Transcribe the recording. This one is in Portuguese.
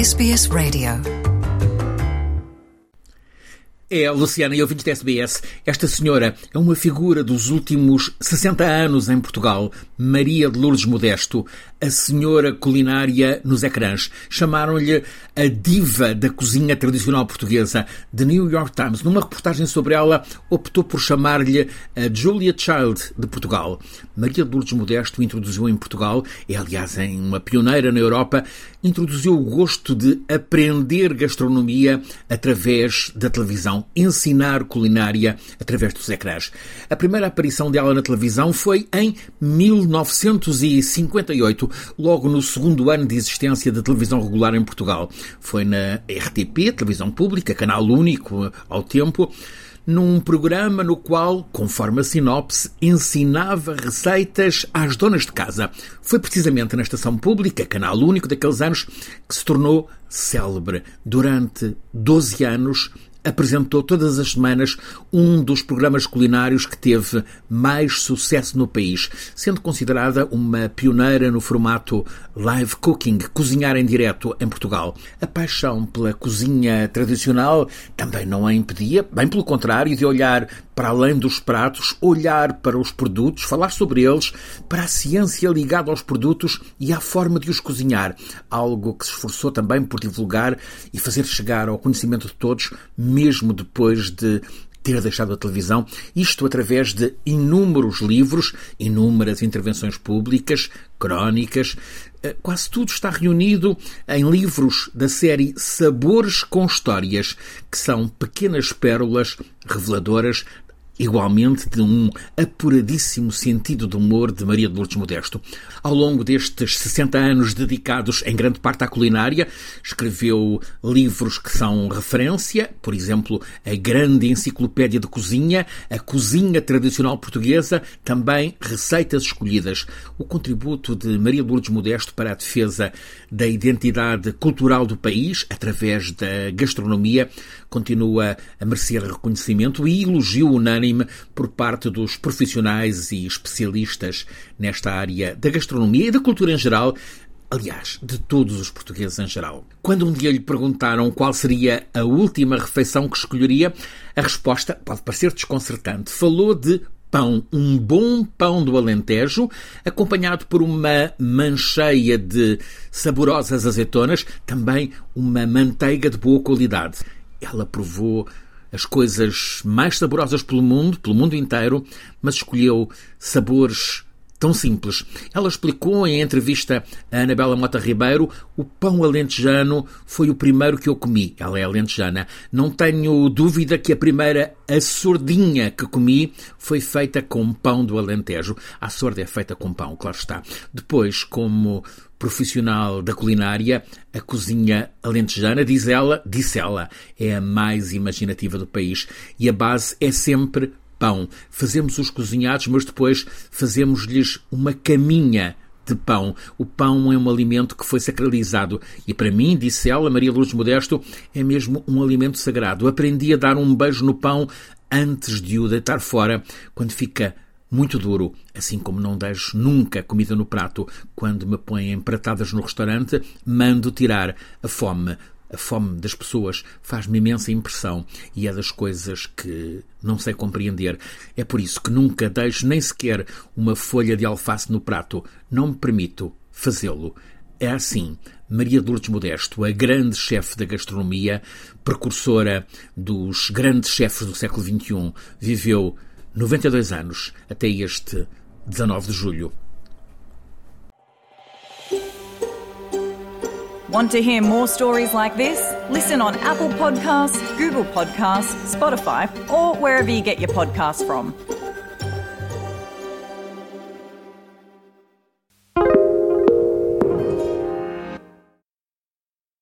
SBS Radio. É, Luciana e ouvintes da SBS, esta senhora é uma figura dos últimos 60 anos em Portugal, Maria de Lourdes Modesto, a senhora culinária nos ecrãs. Chamaram-lhe a diva da cozinha tradicional portuguesa. The New York Times, numa reportagem sobre ela, optou por chamar-lhe a Julia Child de Portugal. Maria de Lourdes Modesto introduziu em Portugal, é aliás em uma pioneira na Europa, introduziu o gosto de aprender gastronomia através da televisão ensinar culinária através dos ecrãs. A primeira aparição dela na televisão foi em 1958, logo no segundo ano de existência da televisão regular em Portugal. Foi na RTP, televisão pública, canal único ao tempo num programa no qual, conforme a sinopse, ensinava receitas às donas de casa. Foi precisamente na estação pública, canal único daqueles anos, que se tornou célebre. Durante 12 anos, apresentou todas as semanas um dos programas culinários que teve mais sucesso no país, sendo considerada uma pioneira no formato live cooking, cozinhar em direto em Portugal. A paixão pela cozinha tradicional também não a impedia, bem pelo contrário, de olhar para além dos pratos, olhar para os produtos, falar sobre eles, para a ciência ligada aos produtos e à forma de os cozinhar, algo que se esforçou também por divulgar e fazer chegar ao conhecimento de todos, mesmo depois de ter deixado a televisão, isto através de inúmeros livros, inúmeras intervenções públicas, crónicas. Eh, quase tudo está reunido em livros da série Sabores com Histórias, que são pequenas pérolas reveladoras igualmente de um apuradíssimo sentido de humor de Maria de Lourdes Modesto. Ao longo destes 60 anos dedicados em grande parte à culinária, escreveu livros que são referência, por exemplo, a grande enciclopédia de cozinha, a cozinha tradicional portuguesa, também receitas escolhidas. O contributo de Maria de Lourdes Modesto para a defesa da identidade cultural do país, através da gastronomia, continua a merecer reconhecimento e elogio unânime unânime por parte dos profissionais e especialistas nesta área da gastronomia e da cultura em geral, aliás, de todos os portugueses em geral. Quando um dia lhe perguntaram qual seria a última refeição que escolheria, a resposta pode parecer desconcertante. Falou de pão, um bom pão do Alentejo, acompanhado por uma mancheia de saborosas azeitonas, também uma manteiga de boa qualidade. Ela provou as coisas mais saborosas pelo mundo, pelo mundo inteiro, mas escolheu sabores tão simples. Ela explicou em entrevista a Anabela Mota Ribeiro: o pão alentejano foi o primeiro que eu comi. Ela é alentejana. Não tenho dúvida que a primeira a sordinha que comi foi feita com pão do Alentejo. A sorda é feita com pão, claro está. Depois, como profissional da culinária, a cozinha alentejana, diz ela, disse ela, é a mais imaginativa do país e a base é sempre pão. Fazemos os cozinhados, mas depois fazemos-lhes uma caminha de pão. O pão é um alimento que foi sacralizado e para mim, disse ela, Maria Luz Modesto, é mesmo um alimento sagrado. Aprendi a dar um beijo no pão antes de o deitar fora, quando fica muito duro, assim como não deixo nunca comida no prato quando me põem empratadas no restaurante, mando tirar a fome. A fome das pessoas faz-me imensa impressão e é das coisas que não sei compreender. É por isso que nunca deixo nem sequer uma folha de alface no prato. Não me permito fazê-lo. É assim, Maria de Lourdes Modesto, a grande chefe da gastronomia, precursora dos grandes chefes do século XXI, viveu 92 anos até este 19 de julho. Want to hear more stories like this? Listen on Apple Podcasts, Google Podcasts, Spotify, or wherever you get your podcasts from.